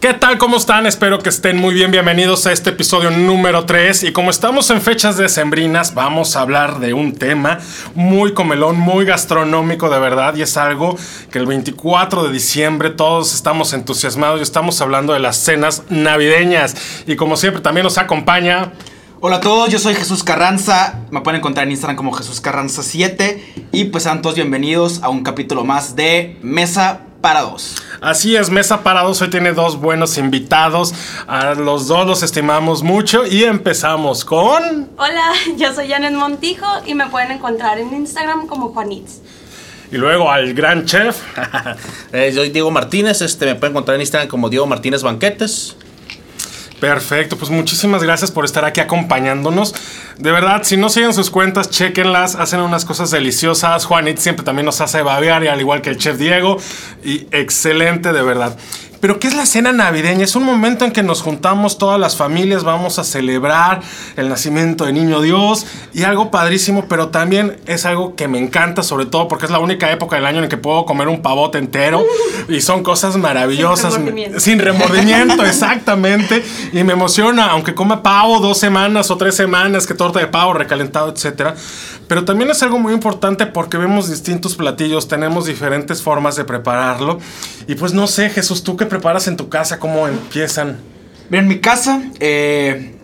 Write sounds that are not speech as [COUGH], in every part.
¿Qué tal? ¿Cómo están? Espero que estén muy bien. Bienvenidos a este episodio número 3. Y como estamos en fechas decembrinas, vamos a hablar de un tema muy comelón, muy gastronómico de verdad. Y es algo que el 24 de diciembre todos estamos entusiasmados y estamos hablando de las cenas navideñas. Y como siempre también nos acompaña... Hola a todos, yo soy Jesús Carranza. Me pueden encontrar en Instagram como Jesús Carranza 7. Y pues sean todos bienvenidos a un capítulo más de Mesa para dos. Así es, Mesa para dos hoy tiene dos buenos invitados. A los dos los estimamos mucho y empezamos con... Hola, [LAUGHS] yo soy Janet Montijo y me pueden encontrar en Instagram como Juanitz. Y luego al gran chef. [LAUGHS] eh, yo soy Diego Martínez, este, me pueden encontrar en Instagram como Diego Martínez Banquetes. Perfecto, pues muchísimas gracias por estar aquí acompañándonos. De verdad, si no siguen sus cuentas, chequenlas, hacen unas cosas deliciosas. Juanit siempre también nos hace babear, y al igual que el chef Diego. Y excelente, de verdad. Pero ¿qué es la cena navideña? Es un momento en que nos juntamos todas las familias, vamos a celebrar el nacimiento de Niño Dios y algo padrísimo, pero también es algo que me encanta, sobre todo porque es la única época del año en que puedo comer un pavote entero [LAUGHS] y son cosas maravillosas. Sin remordimiento. Sin remordimiento, [LAUGHS] exactamente. Y me emociona, aunque coma pavo dos semanas o tres semanas, que torta de pavo recalentado, etcétera. Pero también es algo muy importante porque vemos distintos platillos, tenemos diferentes formas de prepararlo. Y pues no sé, Jesús, ¿tú qué preparas en tu casa? ¿Cómo empiezan? Bien, en mi casa, eh,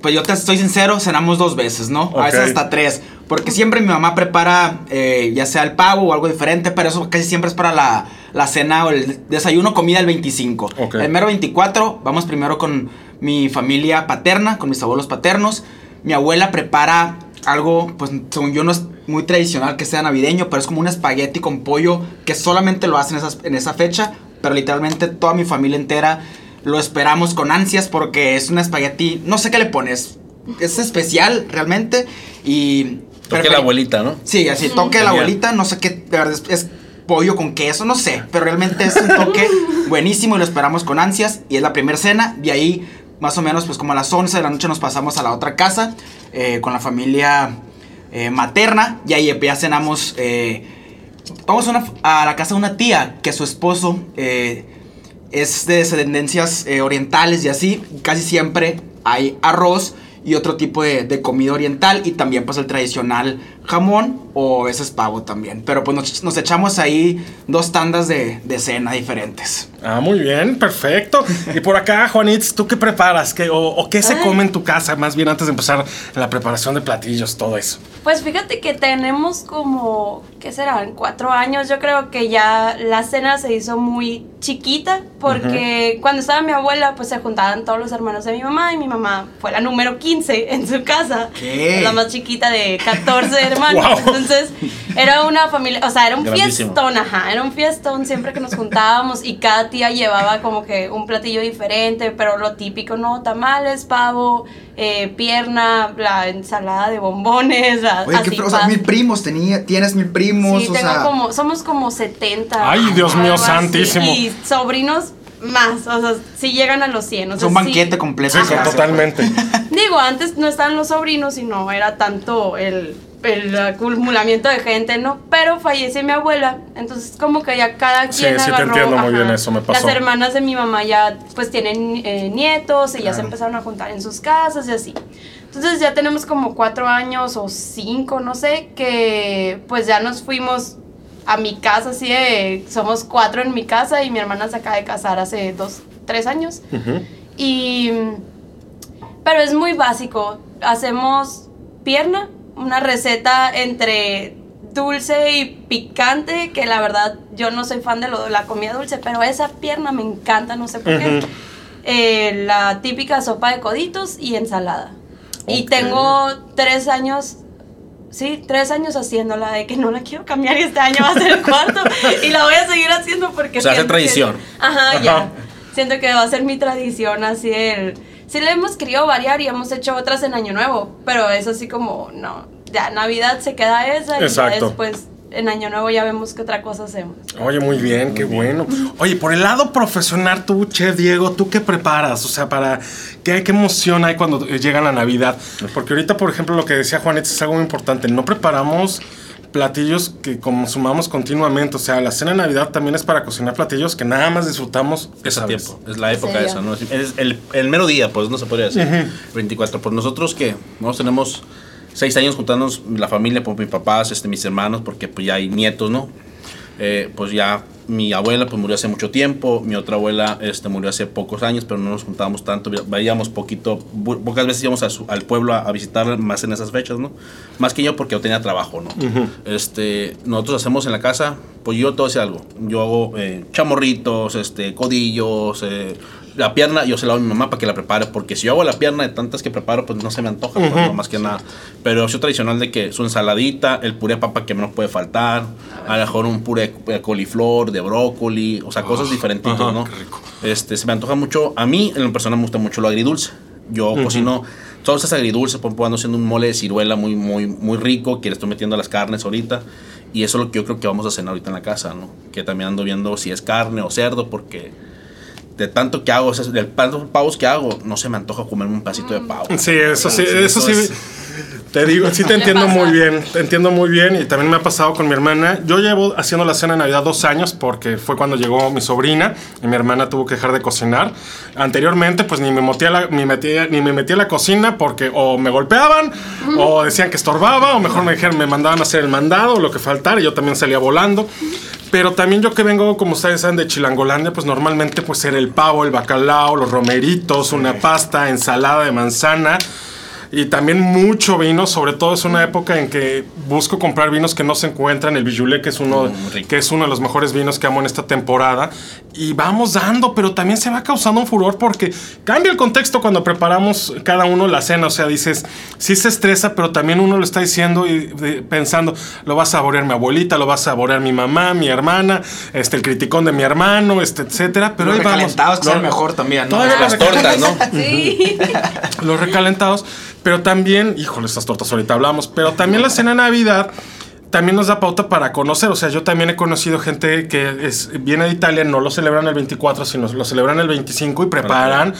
pues yo te estoy sincero, cenamos dos veces, ¿no? A veces hasta tres. Porque siempre mi mamá prepara eh, ya sea el pavo o algo diferente, pero eso casi siempre es para la, la cena o el desayuno, comida el 25. Ok. El mero 24, vamos primero con mi familia paterna, con mis abuelos paternos. Mi abuela prepara algo, pues según yo no es muy tradicional que sea navideño, pero es como un espagueti con pollo que solamente lo hacen esas- en esa fecha, pero literalmente toda mi familia entera lo esperamos con ansias porque es un espagueti, no sé qué le pones, es especial realmente y... Toque la abuelita, ¿no? Sí, así, toque la abuelita, no sé qué, de verdad, es, es pollo con queso, no sé, pero realmente es un toque [LAUGHS] buenísimo y lo esperamos con ansias y es la primera cena, de ahí más o menos pues como a las 11 de la noche nos pasamos a la otra casa eh, con la familia eh, materna y ahí ya cenamos, eh, vamos a, la casa de una tía que su esposo eh, es de descendencias eh, orientales y así, casi siempre hay arroz y otro tipo de, de comida oriental y también pues el tradicional jamón o a veces pavo también. Pero pues nos, nos echamos ahí dos tandas de, de cena diferentes. Ah, muy bien, perfecto. Y por acá, Juanitz, ¿tú qué preparas? ¿Qué, o, o qué se Ay. come en tu casa? Más bien antes de empezar la preparación de platillos, todo eso. Pues fíjate que tenemos como, ¿qué serán? Cuatro años. Yo creo que ya la cena se hizo muy chiquita porque cuando estaba mi abuela, pues se juntaban todos los hermanos de mi mamá y mi mamá fue la número 15 en su casa. ¿Qué? La más chiquita de 14 hermanos. Wow. Entonces era una familia, o sea, era un Grandísimo. fiestón, ajá, era un fiestón siempre que nos juntábamos y cada tía llevaba como que un platillo diferente, pero lo típico, ¿no? Tamales, pavo, eh, pierna, la ensalada de bombones, la- Oye, así, ¿qué, o sea, mil primos, tenía, tienes mil primos, Sí, o tengo sea... como, somos como 70. Ay, Dios mío así, santísimo. Y sobrinos más, o sea, si llegan a los 100. O Es un sí. banquete completo. Sí, hace, totalmente. [LAUGHS] Digo, antes no estaban los sobrinos y no era tanto el, el acumulamiento de gente, ¿no? Pero fallece mi abuela, entonces como que ya cada Sí, quien sí te agarró, entiendo muy bien, eso me pasó. Las hermanas de mi mamá ya pues tienen eh, nietos y ya se empezaron a juntar en sus casas y así. Entonces ya tenemos como cuatro años o cinco, no sé, que pues ya nos fuimos a mi casa, así de, somos cuatro en mi casa y mi hermana se acaba de casar hace dos, tres años. Y. Pero es muy básico. Hacemos pierna, una receta entre dulce y picante, que la verdad yo no soy fan de lo de la comida dulce, pero esa pierna me encanta, no sé por qué. Eh, la típica sopa de coditos y ensalada. Y tengo tres años. Sí, tres años haciéndola, de que no la quiero cambiar y este año va a ser el cuarto [LAUGHS] y la voy a seguir haciendo porque... O sea, hace que- tradición. Ajá, Ajá. ya. Siento que va a ser mi tradición así el... Sí le hemos querido variar y hemos hecho otras en Año Nuevo, pero es así como, no, ya Navidad se queda esa y Exacto. ya después en Año Nuevo ya vemos qué otra cosa hacemos. Oye, muy bien, qué bueno. Oye, por el lado profesional, tú, Chef Diego, ¿tú qué preparas? O sea, para qué, qué emoción hay cuando llega la Navidad. Porque ahorita, por ejemplo, lo que decía Juanita es algo muy importante. No preparamos platillos que consumamos continuamente. O sea, la cena de Navidad también es para cocinar platillos que nada más disfrutamos ese tiempo. Es la época esa, ¿no? Es el, el mero día, pues no se podría decir. 24. Por nosotros que nosotros tenemos seis años juntándonos la familia, por mis papás, este, mis hermanos, porque pues ya hay nietos, ¿no? Eh, pues ya mi abuela pues murió hace mucho tiempo, mi otra abuela este, murió hace pocos años, pero no nos juntábamos tanto, veíamos poquito, pocas veces íbamos a su- al pueblo a, a visitarla más en esas fechas, ¿no? Más que yo porque yo tenía trabajo, ¿no? este, nosotros hacemos en la casa, pues yo todo hace algo, yo hago eh, chamorritos, este, codillos, eh, la pierna yo se la doy a mi mamá para que la prepare, porque si yo hago la pierna de tantas que preparo, pues no se me antoja, pues, no, más que nada. Pero es tradicional de que su ensaladita, el puré de papa que no puede faltar, a lo mejor un puré de coliflor, de brócoli, o sea, cosas diferentitas, ajá, ¿no? qué rico. Este, se me antoja mucho, a mí en lo personal me gusta mucho lo agridulce. Yo cocino todas esas agridulces, por ejemplo, ando haciendo un mole de ciruela muy, muy, muy rico, que le estoy metiendo las carnes ahorita. Y eso es lo que yo creo que vamos a cenar ahorita en la casa, ¿no? Que también ando viendo si es carne o cerdo, porque de tanto que hago, o sea, de tantos pavos que hago, no se me antoja comerme un pedacito de pavo. Sí, eso sí, Sí, eso sí. es- Te digo, sí te entiendo pasa. muy bien, te entiendo muy bien y también me ha pasado con mi hermana. Yo llevo haciendo la cena de Navidad dos años porque fue cuando llegó mi sobrina y mi hermana tuvo que dejar de cocinar. Anteriormente, pues ni me metí a la, ni metía, ni me metí a la cocina porque o me golpeaban o decían que estorbaba o mejor me dijeron, me mandaban a hacer el mandado o lo que faltara y yo también salía volando. Pero también yo que vengo, como ustedes saben, de Chilangolandia, pues normalmente pues era el pavo, el bacalao, los romeritos, una pasta, ensalada de manzana. Y también mucho vino, sobre todo es una época en que busco comprar vinos que no se encuentran. El Bijoulet, que es uno, Mm, que es uno de los mejores vinos que amo en esta temporada. Y vamos dando, pero también se va causando un furor porque cambia el contexto cuando preparamos cada uno la cena. O sea, dices, sí se estresa, pero también uno lo está diciendo y de- pensando, lo va a saborear mi abuelita, lo va a saborear mi mamá, mi hermana, este, el criticón de mi hermano, este, etcétera. Pero Los ahí vamos. recalentados que Lo- saben mejor también, ¿no? Las tortas, ¿no? Sí. [LAUGHS] los recalentados, pero también, híjole, estas tortas ahorita hablamos, pero también la cena de Navidad también nos da pauta para conocer, o sea, yo también he conocido gente que es, viene de Italia, no lo celebran el 24, sino lo celebran el 25 y preparan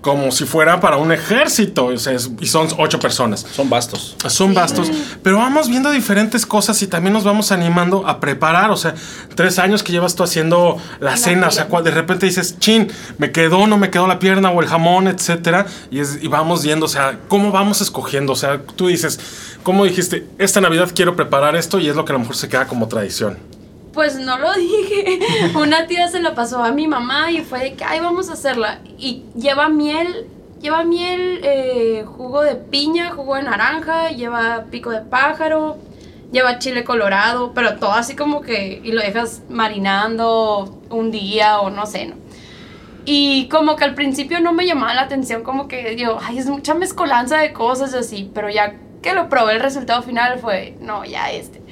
como si fuera para un ejército, o sea, es- y son ocho personas. Son bastos. Son bastos, pero vamos viendo diferentes cosas y también nos vamos animando a preparar. O sea, tres años que llevas tú haciendo la cena, o sea, cua- de repente dices, chin, me quedó, no me quedó la pierna o el jamón, etcétera, y, es- y vamos viendo, o sea, cómo vamos escogiendo. O sea, tú dices, ¿cómo dijiste, esta Navidad quiero preparar esto y es lo que a lo mejor se queda como tradición? Pues no lo [LAUGHS] dije. Una tía se la pasó a mi mamá y fue de que, ay, vamos a hacerla. Y lleva miel, lleva miel, eh, jugo de piña, jugo de naranja, lleva pico de pájaro, lleva chile colorado, pero todo así como que, y lo dejas marinando un día o no sé, ¿no? Y como que al principio no me llamaba la atención, como que yo, ay, es mucha mezcolanza de cosas así, pero ya que lo probé, el resultado final fue, no, ya este.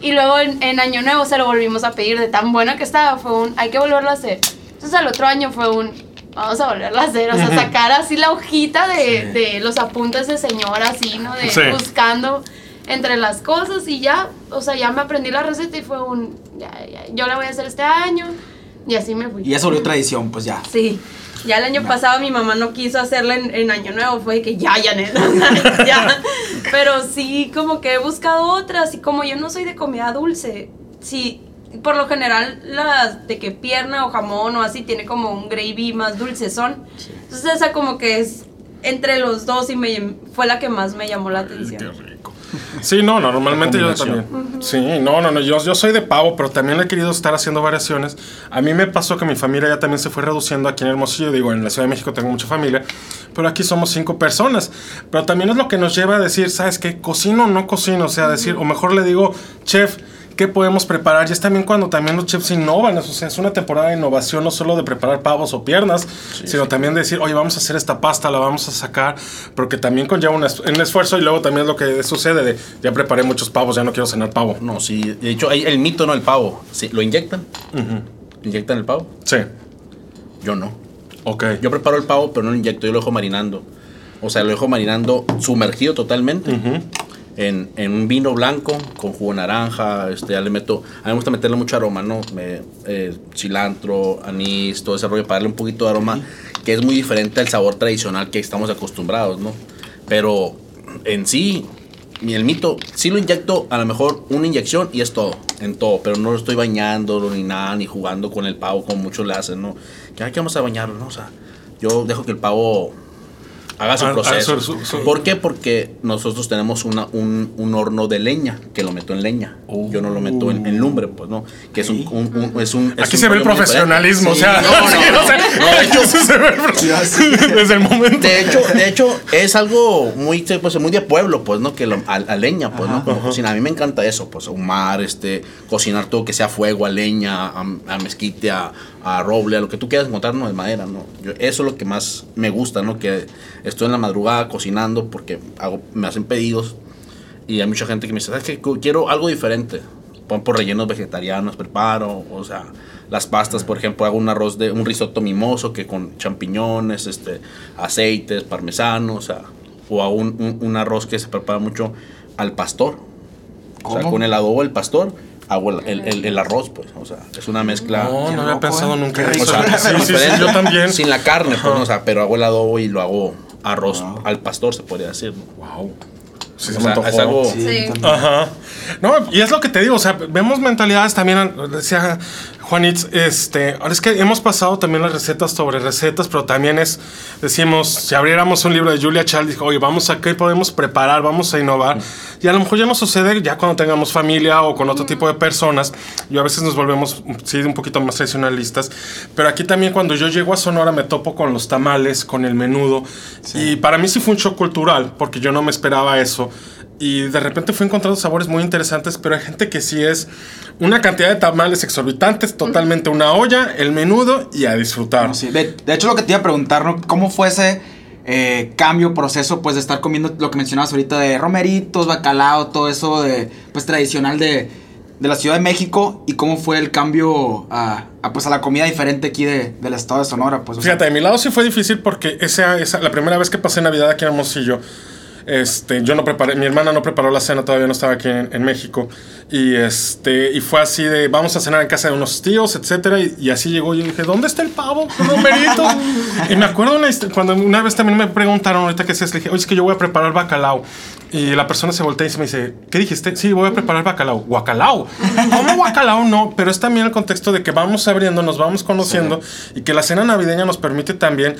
Y luego en, en Año Nuevo se lo volvimos a pedir de tan buena que estaba, fue un, hay que volverlo a hacer. Entonces al otro año fue un, vamos a volverlo a hacer, o sea, sacar así la hojita de, de los apuntes de señora, así, ¿no? De Sí. buscando entre las cosas y ya, o sea, ya me aprendí la receta y fue un, ya, ya, yo la voy a hacer este año y así me fui. Y ya se volvió tradición, pues ya. Sí. Ya el año pasado mi mamá no quiso hacerla en, en Año Nuevo, fue de que ya, [LAUGHS] sea, ya. Pero sí, como que he buscado otras y como yo no soy de comida dulce, sí, por lo general las de que pierna o jamón o así tiene como un gravy más dulcezón. Entonces esa como que es entre los dos y me, fue la que más me llamó la atención. Sí, no, no, normalmente yo también. Sí, no, no, no, yo, yo soy de pavo, pero también he querido estar haciendo variaciones. A mí me pasó que mi familia ya también se fue reduciendo aquí en Hermosillo. Digo, en la Ciudad de México tengo mucha familia, pero aquí somos cinco personas. Pero también es lo que nos lleva a decir, ¿sabes qué? ¿Cocino o no cocino? O sea, decir, o mejor le digo, chef, ¿qué podemos preparar? Y es también cuando también los chefs innovan. O sea, es una temporada de innovación, no solo de preparar pavos o piernas, sino también de decir, oye, vamos a hacer esta pasta, la vamos a sacar, porque también conlleva un, es- un esfuerzo y luego también es lo que sucede de, ya preparé muchos pavos, ya no quiero cenar pavo. No, sí. De hecho, hay el mito, ¿no? El pavo. Sí, ¿Lo inyectan? ¿Inyectan el pavo? Sí, Yo no. ok. Yo preparo el pavo, pero no lo inyecto, yo lo dejo marinando. O sea, lo dejo marinando sumergido totalmente en, en un vino blanco con jugo de naranja. Este, ya le meto. A mí me gusta meterle mucho aroma, ¿no? Me- eh, cilantro, anís, todo ese rollo para darle un poquito de aroma que es muy diferente al sabor tradicional que estamos acostumbrados, ¿no? Pero en sí, mi el mito, sí lo inyecto a lo mejor una inyección y es todo, en todo, pero no lo estoy bañando ni nada, ni jugando con el pavo como muchos le hacen, ¿no? Que hay que vamos a bañarlo, ¿no? O sea, yo dejo que el pavo haga su Ah, ah, proceso. su- su- su- ¿Por qué? Porque nosotros tenemos una, un, un horno de leña que lo meto en leña. Yo no lo meto en, en lumbre, pues no. Que es un, un- un- es un- es Aquí un se ve el profesionalismo, diferente. o sea, Sí, no, no, [LAUGHS] sí, no, o sea, no, de hecho- eso se ve el pro- [LAUGHS] desde el momento. de hecho, de hecho, es algo muy, pues, muy de pueblo, pues, ¿no? Que lo- a, a leña, pues, ¿no? Como cocina. A mí me encanta eso, pues, ahumar, este, cocinar todo que sea a fuego, a leña, a, a mezquite, a, a roble, a lo que tú quieras encontrar, no de madera, ¿no? Yo- eso es lo que más me gusta, ¿no? Que estoy en la madrugada cocinando porque hago, me hacen pedidos y hay mucha gente que me dice, ¿sabes qué? Quiero algo diferente. Pon por rellenos vegetarianos, preparo, o sea, las pastas, por ejemplo, hago un arroz de un risotto mimoso que con champiñones, este, aceites, parmesano, o sea, o hago un, un- un arroz que se prepara mucho al pastor. O sea, con el adobo del pastor hago el, el- el- el arroz, pues, o sea, es una mezcla. No, no había pensado ¿eh? nunca en rico. eso. O sea, [LAUGHS] Sí, sí, sí, yo también. Sin la carne, pues, o sea, pero hago el adobo y lo hago arroz Wow. al pastor, se podría decir. ¿no? Wow. Sí, O se me sea, es algo- Sí. Ajá. No, y es lo que te digo, o sea, vemos mentalidades también, decía Juanitz, este, ahora es que hemos pasado también las recetas sobre recetas, pero también es, decimos, si abriéramos un libro de Julia Child, dijo, oye, vamos a qué podemos preparar, vamos a innovar, y a lo mejor ya no sucede ya cuando tengamos familia o con otro tipo de personas, y a veces nos volvemos, sí, un poquito más tradicionalistas, pero aquí también cuando yo llego a Sonora me topo con los tamales, con el menudo, y para mí sí fue un shock cultural, porque yo no me esperaba eso, y de repente fui encontrando sabores muy interesantes, pero hay gente que sí es una cantidad de tamales exorbitantes, totalmente una olla, el menudo y a disfrutar. Sí. de, de hecho, lo que te iba a preguntar, ¿no? ¿Cómo fue ese eh, cambio, proceso, pues, de estar comiendo lo que mencionabas ahorita de romeritos, bacalao, todo eso de, pues, tradicional de, de la Ciudad de México? ¿Y cómo fue el cambio a, a, pues, a la comida diferente aquí de, del estado de Sonora? Pues, o sea, Fíjate, de mi lado sí fue difícil porque esa, esa, la primera vez que pasé Navidad aquí en Hermosillo, este, yo no preparé, mi hermana no preparó la cena, todavía no estaba aquí en, en México. Y este, y fue así de, vamos a cenar en casa de unos tíos, etcétera. Y, y así llegó. Y yo dije, ¿dónde está el pavo? Y me acuerdo una cuando una vez también me preguntaron ahorita qué es, le dije, oye, es que yo voy a preparar bacalao. Y la persona se voltea y se me dice, ¿qué dijiste? Sí, voy a preparar bacalao. ¿Guacalao? ¿Cómo guacalao? No, pero es también el contexto de que vamos abriendo, nos vamos conociendo y que la cena navideña nos permite también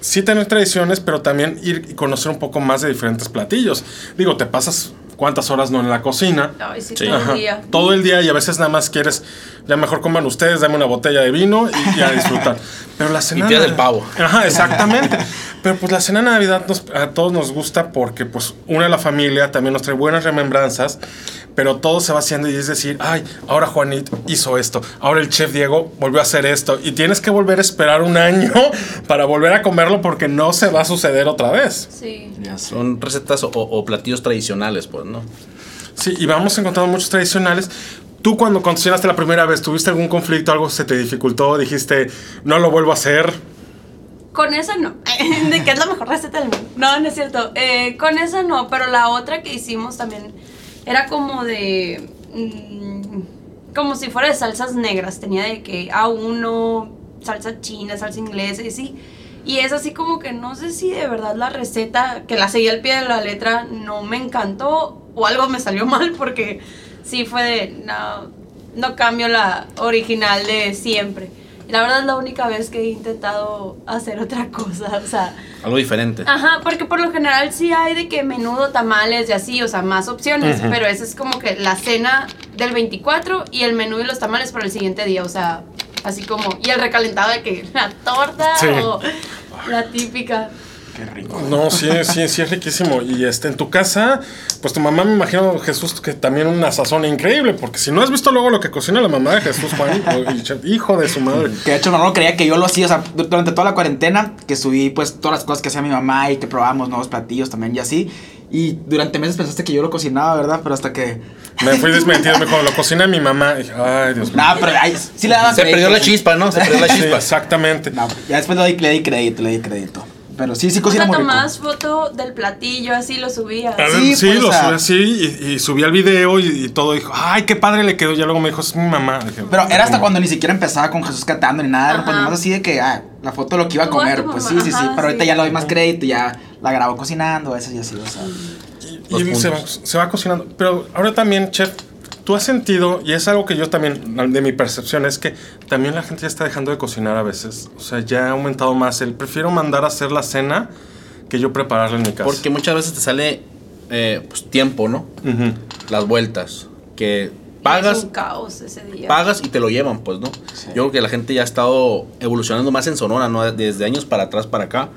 sí tener tradiciones, pero también ir y conocer un poco más de diferentes platillos. Digo, te pasas cuántas horas no en la cocina. Ay, sí, Sí. todo Ajá, el día. todo el día y a veces nada más quieres, ya mejor coman ustedes, dame una botella de vino y, y a disfrutar. [LAUGHS] Pero la cena... pides el pavo. Ajá, exactamente. Pero pues la cena de Navidad nos- a todos nos gusta porque pues une a la familia, también nos trae buenas remembranzas, pero todo se va haciendo y es decir, ay, ahora Juanit hizo esto, ahora el chef Diego volvió a hacer esto y tienes que volver a esperar un año [LAUGHS] para volver a comerlo porque no se va a suceder otra vez. Sí. ya. Son recetas o, o platillos tradicionales, pues, ¿no? Sí, y vamos encontrando muchos tradicionales. Tú cuando cocinaste la primera vez, ¿tuviste algún conflicto, algo se te dificultó? Dijiste, no lo vuelvo a hacer. Con esa no. [LAUGHS] de que es la mejor receta del mundo. No, no es cierto. Eh, con esa no, pero la otra que hicimos también era como de. mm, como si fuera de salsas negras. Tenía de que a uno, salsa china, salsa inglesa y así. Y es así como que no sé si de verdad la receta, que la seguí al pie de la letra, no me encantó o algo me salió [LAUGHS] mal porque sí fue de. No, no cambio la original de siempre. La verdad es la única vez que he intentado hacer otra cosa, o sea, Algo diferente. ajá, porque por lo general sí hay de que menudo, tamales y así, o sea, más opciones, pero esa es como que la cena del 24 y el menú y los tamales para el siguiente día, o sea, así como, y el recalentado de que la torta Sí. o la típica. Qué rico. No, sí, sí, sí es riquísimo. Y este, en tu casa, pues tu mamá, me imagino, Jesús, que también una sazón increíble, porque si no has visto luego lo que cocina la mamá de Jesús, Juan, [LAUGHS] hijo de su madre. Que de hecho no, no creía que yo lo hacía, o sea, du- durante toda la cuarentena, que subí pues todas las cosas que hacía mi mamá y que probábamos nuevos platillos también y así. Y durante meses pensaste que yo lo cocinaba, ¿verdad? Pero hasta que... Me fui desmentido, me dijo, lo cocina mi mamá. Y ay, Dios mío. Nada, pero ay, sí le daba Se perdió la chispa, ¿no? Se perdió la Sí, chispa. exactamente. No, ya después le di, le di crédito, le di crédito. Pero sí, sí O cocina sea, muy rico. tomás foto del platillo, así lo subía. A ver, Sí, sí, pues, lo o subí así y, y subí al video y, y todo. Dijo, ay, qué padre le quedó. Ya luego me dijo, es mi mamá. Dije, Pero era hasta ¿cómo? cuando ni siquiera empezaba con Jesús cantando ni nada, pues nomás así de que, ah, la foto lo que iba a comer, pues sí, sí, sí, ajá, pero ahorita sí. ya le doy más crédito, ya la grabo cocinando, eso y así, o sea. Los y se va, se va cocinando. Pero ahora también, chef, tú has sentido, y es algo que yo también, de mi percepción, es que también la gente ya está dejando de cocinar a veces. O sea, ya ha aumentado más el prefiero mandar a hacer la cena que yo prepararla en mi casa. Porque muchas veces te sale eh, pues, tiempo, ¿no? Las vueltas. Que Es pagas, un caos ese día. pagas y te lo llevan, pues, ¿no? Sí. Yo creo que la gente ya ha estado evolucionando más en Sonora, ¿no? Desde años para atrás para acá.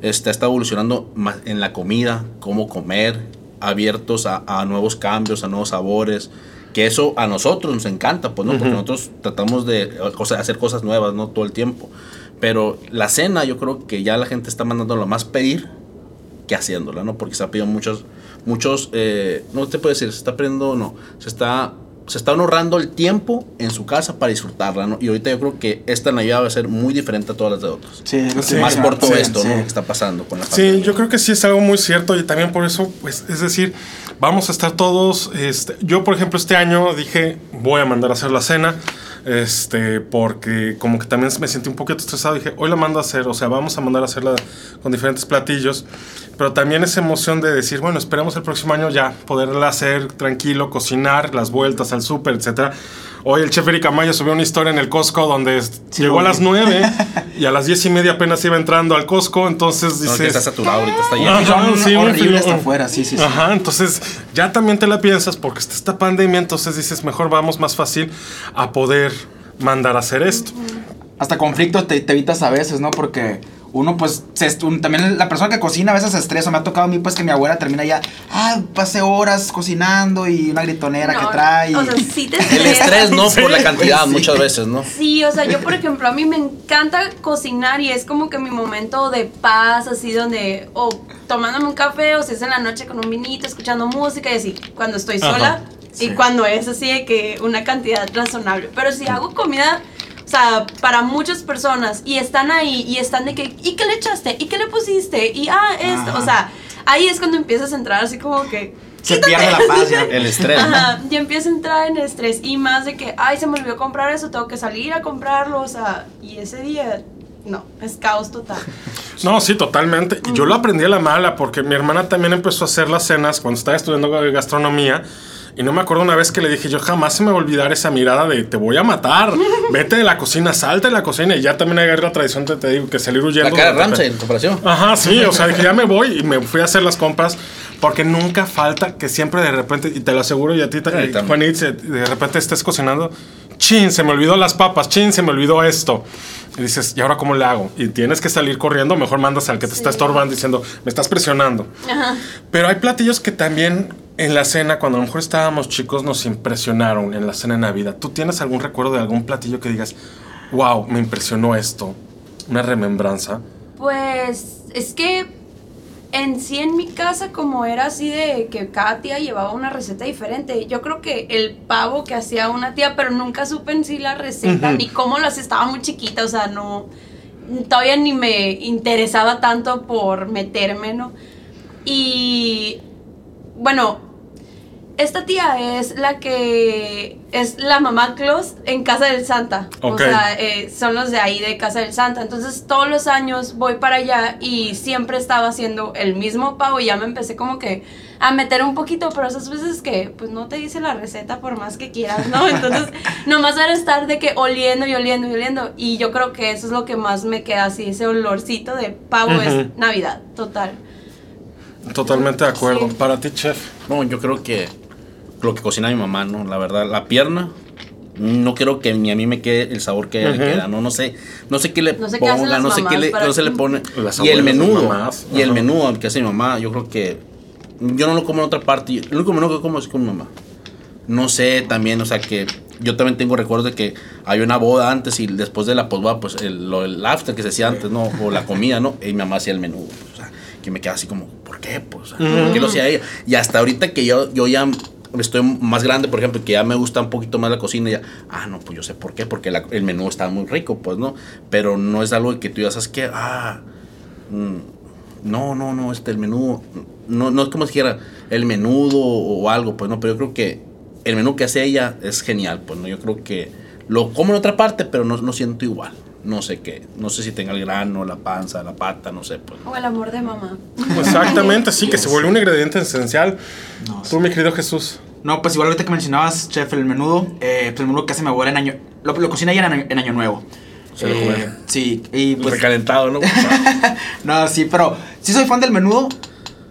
Este, está evolucionando más en la comida, cómo comer, abiertos a, a nuevos cambios, a nuevos sabores. Que eso a nosotros nos encanta, pues, ¿no? Porque nosotros tratamos de hacer cosas nuevas, ¿no? Todo el tiempo. Pero la cena, yo creo que ya la gente está mandándola más pedir que haciéndola, ¿no? Porque se ha pedido muchos, muchos, eh, no te puedo decir, se está perdiendo, no, se está, se está ahorrando el tiempo en su casa para disfrutarla, ¿no? Y ahorita yo creo que esta Navidad va a ser muy diferente a todas las de otras. Sí, Sí, Más por todo Sí, esto, sí. ¿no? Que está pasando con la Sí, pandemia. yo creo que sí es algo muy cierto y también por eso, pues, es decir, vamos a estar todos, este, yo por ejemplo este año dije, voy a mandar a hacer la cena, este, porque como que también me sentí un poquito estresado, dije, hoy la mando a hacer, o sea, vamos a mandar a hacerla con diferentes platillos, pero también esa emoción de decir, bueno, esperemos el próximo año ya poderla hacer tranquilo, cocinar, las vueltas al súper, etcétera. Hoy el chef Eric Amaya subió una historia en el Costco donde Sí, llegó a las vi. 9 [LAUGHS] y a las 10 y media apenas iba entrando al Costco, entonces No, que dices... está saturado ahorita, está lleno. Ajá, Son sí, un horrible hasta afuera, sí, sí, sí. Ajá, entonces ya también te la piensas porque está esta pandemia, entonces dices, mejor vamos más fácil a poder mandar a hacer esto. Hasta conflictos te, te evitas a veces, ¿no? Porque uno, pues, se est- un- también la persona que cocina a veces se estresa. Me ha tocado a mí, pues, que mi abuela termina ya, ah, pasé horas cocinando y una gritonera No, que trae. O sea, sí te [LAUGHS] El estrés, ¿no? Por la cantidad, sí. muchas veces, ¿no? Sí, o sea, yo por ejemplo, a mí me encanta cocinar y es como que mi momento de paz, así donde, o tomándome un café, o si es en la noche con un vinito, escuchando música y así, cuando estoy Ajá, sola sí. y cuando es así de que una cantidad razonable. Pero si hago comida, sea, para muchas personas y están ahí y están de que, ¿y qué le echaste? ¿Y qué le pusiste? Y ah, esto, Ajá. o sea, ahí es cuando empiezas a entrar así como que... se "Quítate". pierde la paz. [LAUGHS] El estrés. ¿no? Ajá, y empiezo a entrar en estrés y más de que, ay, se me olvidó comprar eso, tengo que salir a comprarlo, o sea, y ese día, no, es caos total. [LAUGHS] No, sí, totalmente. Y yo lo aprendí a la mala porque mi hermana también empezó a hacer las cenas cuando estaba estudiando gastronomía. Y no me acuerdo una vez que le dije, yo jamás se me va a olvidar esa mirada de te voy a matar, [LAUGHS] vete de la cocina, salte de la cocina. Y ya también hay la tradición, te, te digo, que salir huyendo. La cara Ramsey en comparación. Ajá, sí, o sea, dije, ya me [LAUGHS] voy y me fui a hacer las compras porque nunca falta que siempre de repente, y te lo aseguro, y a ti. Juanit, se- de repente estés cocinando, chin, se me olvidó las papas, chin, se me olvidó esto. Y dices, ¿y ahora cómo le hago? Y tienes que salir corriendo, mejor mandas al que te está estorbando diciendo, me estás presionando. Ajá. Pero hay platillos que también en la cena, cuando a lo mejor estábamos chicos, nos impresionaron en la cena de Navidad. ¿Tú tienes algún recuerdo de algún platillo que digas, wow, me impresionó esto? Una remembranza. Pues es que en sí en mi casa como era así de que cada tía llevaba una receta diferente, yo creo que el pavo que hacía una tía, pero nunca supe en sí la receta Ujú. ni cómo hacía, estaba muy chiquita, o sea, no todavía ni me interesaba tanto por meterme, ¿no? Y bueno, esta tía es la que es la mamá Claus en Casa del Santa. Ok. O sea, eh, son los de ahí de Casa del Santa. Entonces todos los años voy para allá y siempre estaba haciendo el mismo pavo y ya me empecé como que a meter un poquito, pero esas veces que pues no te dice la receta por más que quieras, ¿no? Entonces [LAUGHS] nomás era estar de que oliendo y oliendo y oliendo y yo creo que eso es lo que más me queda así, ese olorcito de pavo es Navidad, total. Totalmente de acuerdo. Sí. Para ti, chef. No, yo creo que lo que cocina mi mamá, ¿no? La verdad, la pierna, no creo que ni a mí me quede el sabor que ella Ujú. le queda, ¿no? No sé, no sé qué le No sé ponga, no sé qué le, no se le pone. Y el menudo, y el menudo que hace mi mamá, yo creo que yo no lo como en otra parte. El único menú que como es con mi mamá. No sé también, o sea que yo también tengo recuerdos de que había una boda antes y después de la posboda, pues el, lo, el after que se hacía antes, ¿no? O la comida, ¿no? Y mi mamá hacía el menú. O sea, que me queda así como, ¿por qué? Pues, ¿por qué lo hacía ella? Y hasta ahorita que yo, yo ya estoy más grande, por ejemplo, que ya me gusta un poquito más la cocina, ya, ah, no, pues yo sé por qué, porque el menú está muy rico, pues, ¿no? Pero no es algo que tú ya sabes que, ah, mm, no, no, no, este, el menú, no, no es como si dijera el menudo o, algo, pues, no, pero yo creo que el menú que hace ella es genial, pues, ¿no? Yo creo que lo como en otra parte, pero no, no siento igual. No sé qué. No sé si tenga el grano, la panza, la pata, no sé. Pues. O el amor de mamá. Exactamente, sí, que se vuelve un ingrediente esencial. No, Tú, mi querido Jesús. No, pues igual ahorita que mencionabas, chef, el menudo, eh, pues el menudo que hace mi abuela en año... Lo, lo cocina ella en año, en año nuevo. Se lo Eh, sí, y pues... Recalentado, ¿no? [LAUGHS] no, sí, pero sí soy fan del menudo.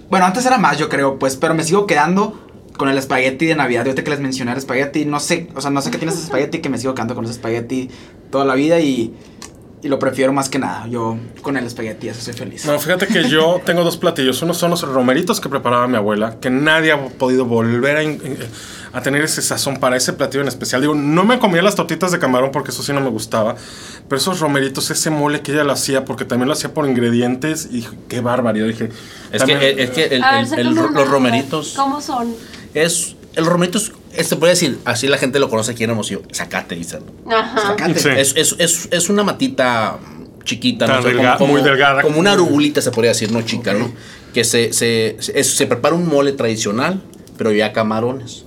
Bueno, antes era más, yo creo, pues, pero me sigo quedando con el espagueti de Navidad. Ahorita que les mencioné el espagueti, no sé, o sea, no sé qué tiene ese espagueti, que me sigo quedando con ese espagueti toda la vida y, y lo prefiero más que nada. Yo con el espagueti, eso soy feliz. No, fíjate que yo [LAUGHS] tengo dos platillos. Uno son los romeritos que preparaba mi abuela, que nadie ha podido volver a, eh, a tener ese sazón para ese platillo en especial. Digo, no me comía las tortitas de camarón porque eso sí no me gustaba, pero esos romeritos, ese mole que ella lo hacía, porque también lo hacía por ingredientes, y qué barbaridad. Dije, Es que, es que el- ver, los romeritos ¿Cómo son? es. El romerito es, este puede decir, así la gente lo conoce aquí en Hermosillo, zacate, dicen. Ajá. Sacate. Sí. Es, es, es, es una matita chiquita, ¿no? O sea, delga- muy delgada. Como una arugulita se podría decir, no chica, ¿no? Que se, se, se, es- se prepara un mole tradicional, pero ya camarones.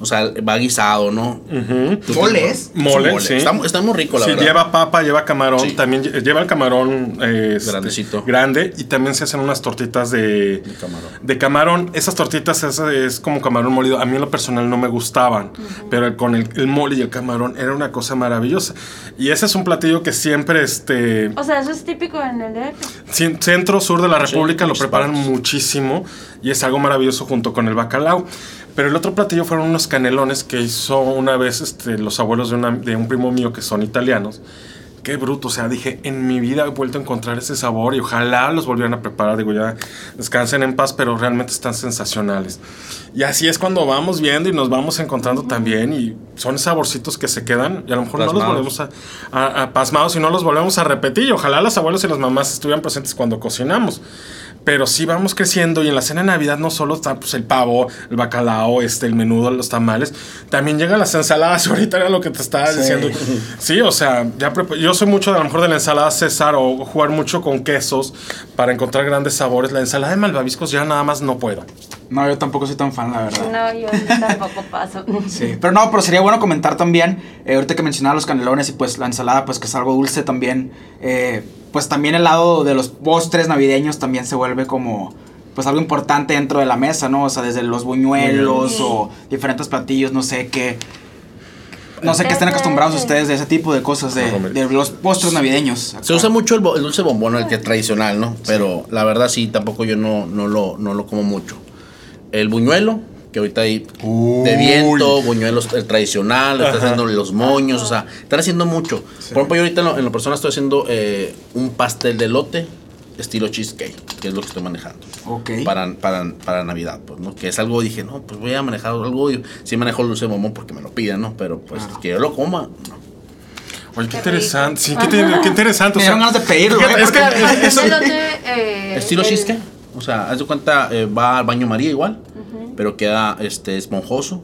O sea, va guisado, ¿no? Ujú. ¿Mole es? Mole, sí. Está, está muy rico, la Sí, verdad. lleva papa, lleva camarón, Sí. también lle- lleva el camarón eh, este, Grandecito. grande y también se hacen unas tortitas de, De camarón. de camarón. Esas tortitas es, es como camarón molido. A mí en lo personal no me gustaban, pero con el, el mole y el camarón era una cosa maravillosa. Y ese es un platillo que siempre, este, O sea, eso es típico en el DF. cien- centro, sur de la Sí, República lo preparan muchísimo y es algo maravilloso junto con el bacalao. Pero el otro platillo fueron unos canelones que hizo una vez este, los abuelos de, una- de un primo mío que son italianos. Qué bruto, o sea, dije, en mi vida he vuelto a encontrar ese sabor y ojalá los volvieran a preparar. Digo, ya descansen en paz, pero realmente están sensacionales. Y así es cuando vamos viendo y nos vamos encontrando también y son saborcitos que se quedan y a lo mejor no los volvemos a, a- a pasmados y no los volvemos a repetir. Y ojalá las abuelas y las mamás estuvieran presentes cuando cocinamos. Pero sí vamos creciendo y en la cena de Navidad no solo está pues, el pavo, el bacalao, este, el menudo, los tamales, también llegan las ensaladas. [LAUGHS] Ahorita era lo que te estaba Sí. diciendo. Sí, o sea, ya yo soy mucho de, a lo mejor de la ensalada César o jugar mucho con quesos para encontrar grandes sabores. La ensalada de malvaviscos ya nada más no puedo. No, yo tampoco soy tan fan, la verdad. No, yo tampoco paso. [LAUGHS] Sí, pero no, pero sería bueno comentar también, eh, ahorita que mencionaba los canelones y pues la ensalada, pues que es algo dulce también, eh, pues también el lado de los postres navideños también se vuelve como, pues algo importante dentro de la mesa, ¿no? O sea, desde los buñuelos Sí. o diferentes platillos, no sé qué, no sé qué estén acostumbrados ustedes de ese tipo de cosas, de, de los postres navideños. Se usa mucho el dulce bombón, el que es tradicional, ¿no? Pero la verdad sí, tampoco yo no, no, lo, no lo como mucho. El buñuelo, que ahorita hay Uy. de viento, buñuelos el tradicional, están Ajá. haciendo los moños, o sea, están haciendo mucho. Por ejemplo, yo ahorita en lo, en lo personal estoy haciendo eh, un pastel de lote estilo cheesecake, que es lo que estoy manejando. Ok. Para, para, para Navidad, pues, ¿no? Que es algo, dije, no, pues voy a manejar algo. Sí manejo el dulce bombón porque me lo piden, ¿no? Pero pues Claro. que yo lo coma, no. Oye, qué, Qué interesante. rico. Sí, qué, te- qué interesante. o Me sea, dieron ganas de pedirlo, ¿eh? es que es- eh, Estilo cheesecake. O sea, haz de cuenta, eh, va al baño María igual, pero queda este esponjoso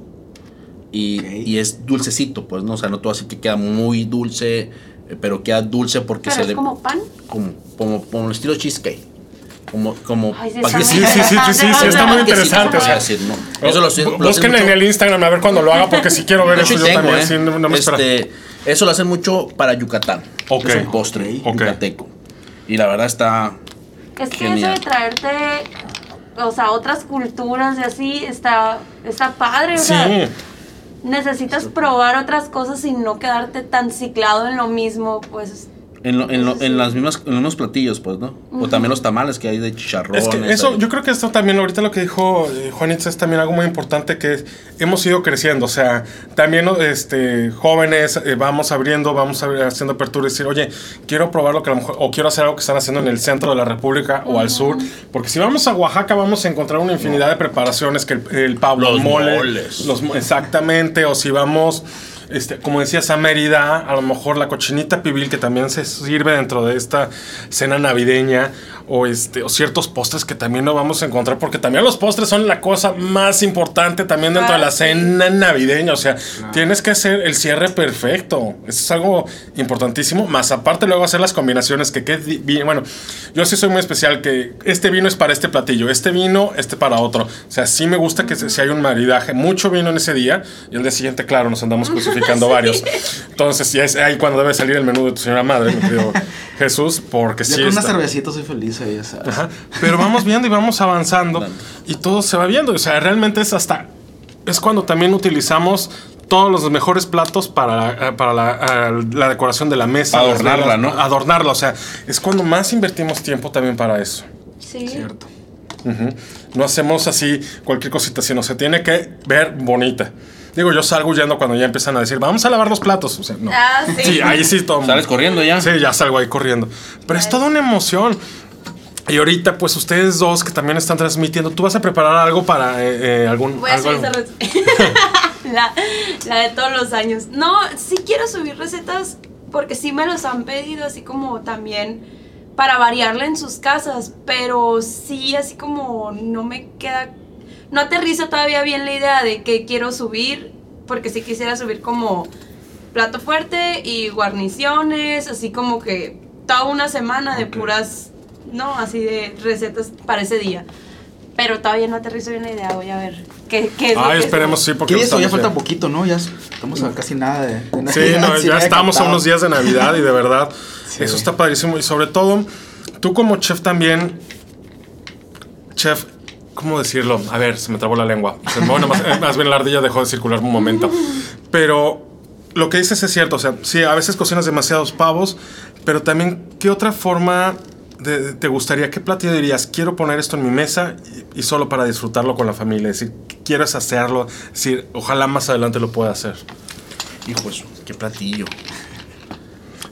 y, y es dulcecito, pues, ¿no? O sea, no todo así que queda muy dulce, eh, pero queda dulce porque Pero se es le. como pan. Como, como, como el estilo cheesecake. Como, como Ay, sí, está Sí, sí, sí, sí, sí, sí, está muy interesante. se o puede sea, decir, ¿no? Eso lo hacen- lo Busquen en el Instagram a ver cuando lo haga, porque si quiero ver eso yo tengo, también. ¿eh? sí, no, no me. Este, eso lo hacen mucho para Yucatán. Ok. Es un postre Ok. yucateco. Y la verdad está. Es que Genial. eso de traerte, o sea, otras culturas y así, está, está padre. O Sí, sea, necesitas probar otras cosas y no quedarte tan ciclado en lo mismo, pues. En, lo- en, lo- en las mismas, en los mismos platillos, pues, ¿no? O también los tamales que hay de es que eso, yo creo que esto también, ahorita lo que dijo eh, Juanitza es también algo muy importante que es, hemos ido creciendo, o sea, también este, jóvenes eh, vamos abriendo, vamos haciendo apertura y decir, oye, quiero probar lo que a lo mejor, o quiero hacer algo que están haciendo en el centro de la República o al sur, porque si vamos a Oaxaca vamos a encontrar una infinidad de preparaciones que el, el pavo, Los mole, moles. los exactamente, o si vamos... Este, como decías, a Mérida, a lo mejor la cochinita pibil que también se sirve dentro de esta cena navideña, o, este, o ciertos postres que también no vamos a encontrar, porque también los postres son la cosa más importante también dentro de la Ah, cena navideña. O sea, tienes que hacer el cierre perfecto. Eso es algo importantísimo. Más aparte, luego hacer las combinaciones que quede bien. Bueno, yo sí soy muy especial, que este vino es para este platillo, este vino, este para otro. O sea, sí me gusta que se- si hay un maridaje, mucho vino en ese día, y el día siguiente, claro, nos andamos [LAUGHS] crucificando varios. Entonces, ya es ahí cuando debe salir el menú de tu señora madre, mi querido [LAUGHS] Jesús, porque Yo sí. con una está- cervecita soy feliz ahí, ¿sabes? Ajá. Pero vamos viendo y vamos avanzando y todo se va viendo. O sea, realmente es hasta. Es cuando también utilizamos todos los mejores platos para, eh, para la, eh, la decoración de la mesa. Adornarla, velas, ¿no? Adornarla. O sea, es cuando más invertimos tiempo también para eso. Sí. Cierto. No hacemos así cualquier cosita, sino se tiene que ver bonita. Digo, yo salgo huyendo cuando ya empiezan a decir, vamos a lavar los platos. O sea, no. Ah, sí. Sí, ahí sí tomo. Sales corriendo ya. Sí, ya salgo ahí corriendo. Pero es toda una emoción. Y ahorita, pues ustedes dos que también están transmitiendo, ¿tú vas a preparar algo para eh, eh, algún... Voy a algo- subir esa receta. [LAUGHS] la, la de todos los años. No, sí quiero subir recetas porque sí me los han pedido, así como también para variarla en sus casas. Pero sí, así como no me queda. No aterrizo todavía bien la idea de que quiero subir. Porque sí quisiera subir como plato fuerte y guarniciones, así como que toda una semana de puras, no, así de recetas para ese día. Pero todavía no aterrizo bien la idea, voy a ver qué, qué es lo Ay, que esperemos sí, porque... Ya falta poquito, ¿no? Ya estamos a casi nada de, de Sí, [LAUGHS] Navidad, no, sí, ya estamos a unos días de Navidad y de verdad, Sí. eso está padrísimo. Y sobre todo, tú como chef también, chef, ¿cómo decirlo? A ver, se me trabó la lengua. Bueno, más, eh, más bien la ardilla dejó de circular un momento. Pero lo que dices es cierto, o sea, sí, a veces cocinas demasiados pavos, pero también, ¿qué otra forma te gustaría, qué platillo dirías, quiero poner esto en mi mesa y, solo para disfrutarlo con la familia? Es decir, quiero hacerlo, es decir, ojalá más adelante lo pueda hacer. Hijo qué platillo.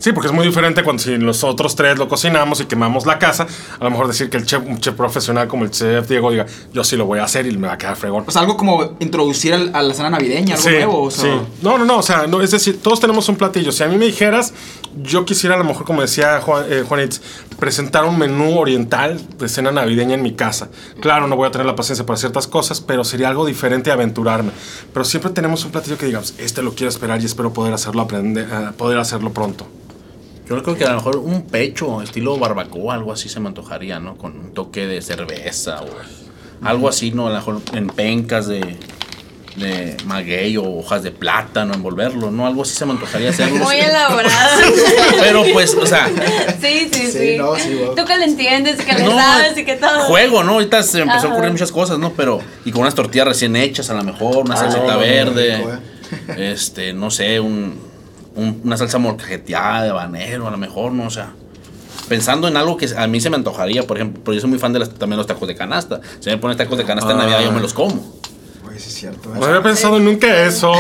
Sí, porque es muy diferente cuando si nosotros tres lo cocinamos y quemamos la casa, a lo mejor decir que el chef, un chef profesional como el chef Diego diga, yo sí lo voy a hacer y me va a quedar fregón. Sea, algo como introducir al- a la cena navideña, algo Sí, nuevo. O sea, sí. No, no, no, o sea, no, es decir, todos tenemos un platillo. Si a mí me dijeras, yo quisiera a lo mejor, como decía Juan, eh, Juanitz, presentar un menú oriental de cena navideña en mi casa. Claro, no voy a tener la paciencia para ciertas cosas, pero sería algo diferente aventurarme. Pero siempre tenemos un platillo que digamos, este lo quiero esperar y espero poder hacerlo, aprender, eh, poder hacerlo pronto. Yo creo que a lo mejor un pecho, estilo barbacoa, algo así se me antojaría, ¿no? Con un toque de cerveza o algo así, ¿no? A lo mejor en pencas de, de maguey o hojas de plátano, envolverlo, ¿no? Algo así se me antojaría hacerlo. Muy elaborado. Pero pues, o sea, Sí, sí, Sí, sí. no, sí. Tú que le entiendes, que le no, sabes y que todo. juego, ¿no? Ahorita se me empezó a Ajá. ocurrir muchas cosas, ¿no? Pero, y con unas tortillas recién hechas a lo mejor, una Ah, salsita no, no, no, verde, rico, este, no sé, un, un- una salsa molcajeteada de habanero a lo mejor, ¿no? O sea, pensando en algo que a mí se me antojaría, por ejemplo, porque yo soy muy fan de las- también los tacos de canasta. Si me pones tacos de canasta en Navidad, yo me los como. Oye, sí es cierto. No había pensado nunca eso.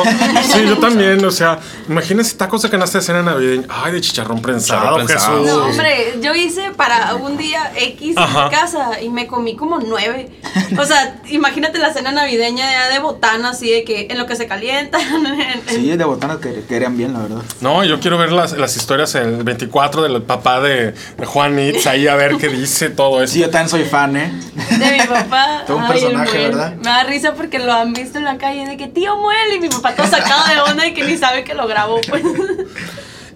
Sí, yo [LAUGHS] también. O sea, imagínense tacos de canasta de cena navideña. Ay, de chicharrón prensado, Chicharrón prensado. Jesús. No, hombre, yo hice para un día X Ajá. en mi casa y me comí como nueve. O sea, imagínate la cena navideña ya de botana, así de que en lo que se calientan. [LAUGHS] en- Sí, de botanas que querían bien, la verdad. No, yo quiero ver las, las historias el 24 del papá de, de Juan Itz, ahí a ver qué dice todo eso. Sí, yo también soy fan, ¿eh? De mi papá. [LAUGHS] Todo un Ay, personaje. ¿verdad? Me da risa porque lo han visto en la calle de que tío Muel y mi papá todo sacado de onda y que ni sabe que lo grabó, pues.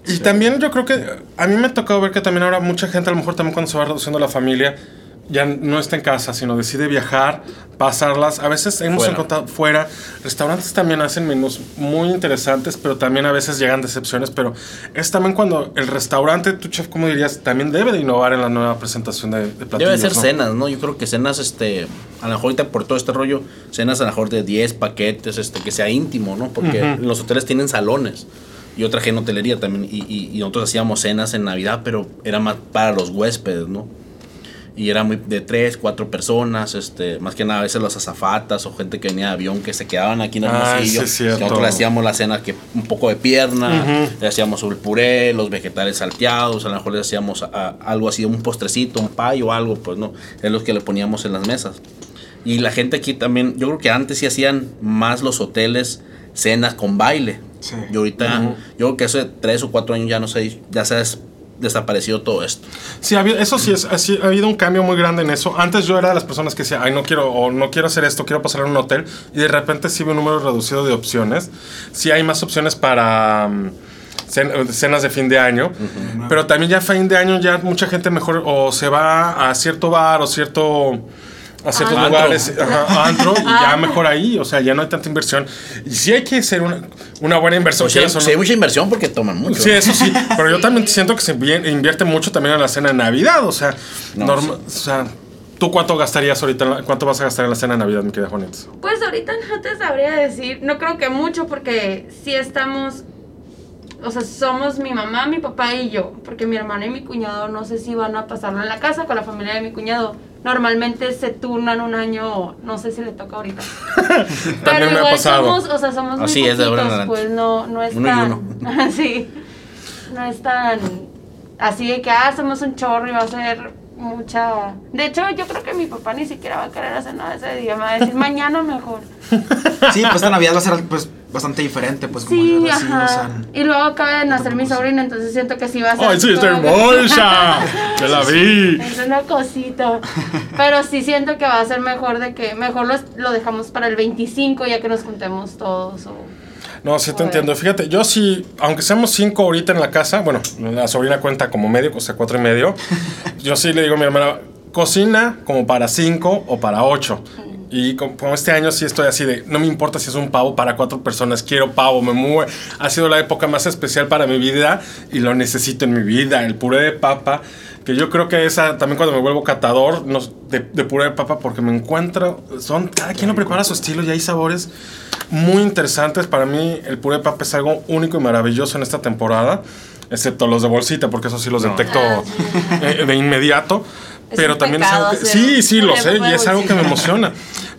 Y también yo creo que a mí me ha tocado ver que también ahora mucha gente, a lo mejor también cuando se va reduciendo la familia, ya no está en casa, sino decide viajar, pasarlas. A veces hemos Fuera. encontrado fuera. Restaurantes también hacen menús muy interesantes, pero también a veces llegan decepciones. Pero es también cuando el restaurante, tu chef, ¿cómo dirías? También debe de innovar en la nueva presentación de, de platillos. Debe ser ¿no? cenas, ¿no? Yo creo que cenas, este, a lo mejor ahorita por todo este rollo, cenas a lo mejor de 10 paquetes, este, que sea íntimo, ¿no? Porque los hoteles tienen salones. Yo trabajé en hotelería también y, y- y nosotros hacíamos cenas en Navidad, pero era más para los huéspedes, ¿no? Y era muy de tres, cuatro personas, este, más que nada a veces las azafatas o gente que venía de avión que se quedaban aquí en el Ah, sí, es nosotros le hacíamos la cena que un poco de pierna, Ujú. le hacíamos el puré, los vegetales salteados, a lo mejor le hacíamos a- algo así, un postrecito, un pay o algo, pues no, es lo que le poníamos en las mesas. Y la gente aquí también, yo creo que antes sí hacían más los hoteles cenas con baile. Sí. Y ahorita, Ujú. yo creo que hace tres o cuatro años ya no sé, ya se ha des- desaparecido todo esto. Sí, ha habido- eso sí, es, así, ha habido un cambio muy grande en eso. Antes yo era de las personas que decía, ay, no quiero, o no quiero hacer esto, quiero pasar en un hotel. Y de repente sí veo un número reducido de opciones. Sí hay más opciones para cen- cenas de fin de año. Pero también ya fin de año ya mucha gente mejor o se va a cierto bar o cierto... A ciertos Antro. lugares, ajá, antro, y ya Ah. mejor ahí, o sea, ya no hay tanta inversión. Y sí hay que hacer una, una buena inversión. O sea, quieras o sí hay mucha inversión porque toman mucho. Sí, eso sí. Pero yo también siento que se invie- invierte mucho también en la cena de Navidad. O sea, No, norma- o sea ¿tú cuánto gastarías ahorita? ¿Cuánto vas a gastar en la cena de Navidad, mi querida Juanita? Pues ahorita no te sabría decir, no creo que mucho porque sí estamos, o sea, somos mi mamá, mi papá y yo, porque mi hermano y mi cuñado no sé si van a pasarlo en la casa con la familia de mi cuñado. Normalmente se turnan un año, no sé si le toca ahorita. [LAUGHS] También Pero me ha igual pasado. somos, o sea, somos muy Así es, de ahora en poquitos, adelante. pues no, no es Uno tan, [LAUGHS] sí, no es tan así de que, ah, somos un chorro y va a ser mucha... De hecho, yo creo que mi papá ni siquiera va a querer hacer nada ese día, me va a decir, mañana mejor. Sí, pues esta Navidad va a ser pues bastante diferente, pues como Sí, así, o ajá. sea, y luego acaba de nacer mi sobrina, entonces siento que sí va a ser. ¡Ay, sí, está hermosa! [LAUGHS] ¡Ya la vi! Es una cosita. Pero sí siento que va a ser mejor de que mejor los- lo dejamos para el 25 ya que nos juntemos todos. O... No, sí te entiendo. Fíjate, yo sí, aunque seamos cinco ahorita en la casa, bueno, la sobrina cuenta como medio, o sea, cuatro y medio. [LAUGHS] yo sí le digo a mi hermana, cocina como para cinco o para ocho. Y como, como este año sí estoy así de, no me importa si es un pavo para cuatro personas, quiero pavo, me mueve. Ha sido la época más especial para mi vida y lo necesito en mi vida. El puré de papa, que yo creo que esa también cuando me vuelvo catador no, de, de puré de papa, porque me encuentro, son, cada quien lo prepara a su estilo y hay sabores muy interesantes. Para mí el puré de papa es algo único y maravilloso en esta temporada, excepto los de bolsita, porque eso sí los detecto Ah, [LAUGHS] eh, de inmediato. Es Pero un también es algo que, sí, sí, lo sé, y es algo que me [LAUGHS] emociona.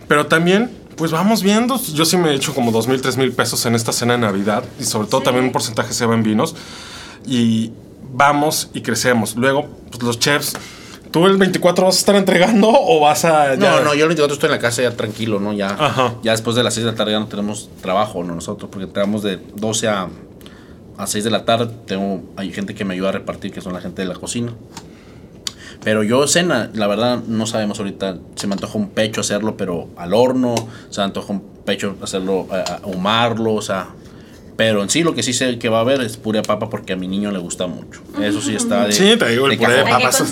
Pero también, pues vamos viendo. Yo sí me he hecho como dos mil, tres mil pesos en esta cena de Navidad. Y sobre todo Sí. también un porcentaje se va en vinos. Y vamos y crecemos. Luego, pues los chefs. ¿Tú el 24 vas a estar entregando o vas a.? ya- No, no, yo el 24 estoy en la casa ya tranquilo, ¿no? Ya, Ajá. ya después de las 6 de la tarde ya no tenemos trabajo, ¿no? Nosotros, porque trabajamos de 12 a, a 6 de la tarde. Tengo, hay gente que me ayuda a repartir, que son la gente de la cocina. Pero yo cena, la verdad, no sabemos ahorita. Se me antoja un pecho hacerlo, pero al horno. Se me antoja un pecho hacerlo, a- a- ahumarlo, o sea. Pero en sí lo que sí sé que va a haber es puré de papa porque a mi niño le gusta mucho. Eso sí está de. Sí, te digo, el de puré de papas.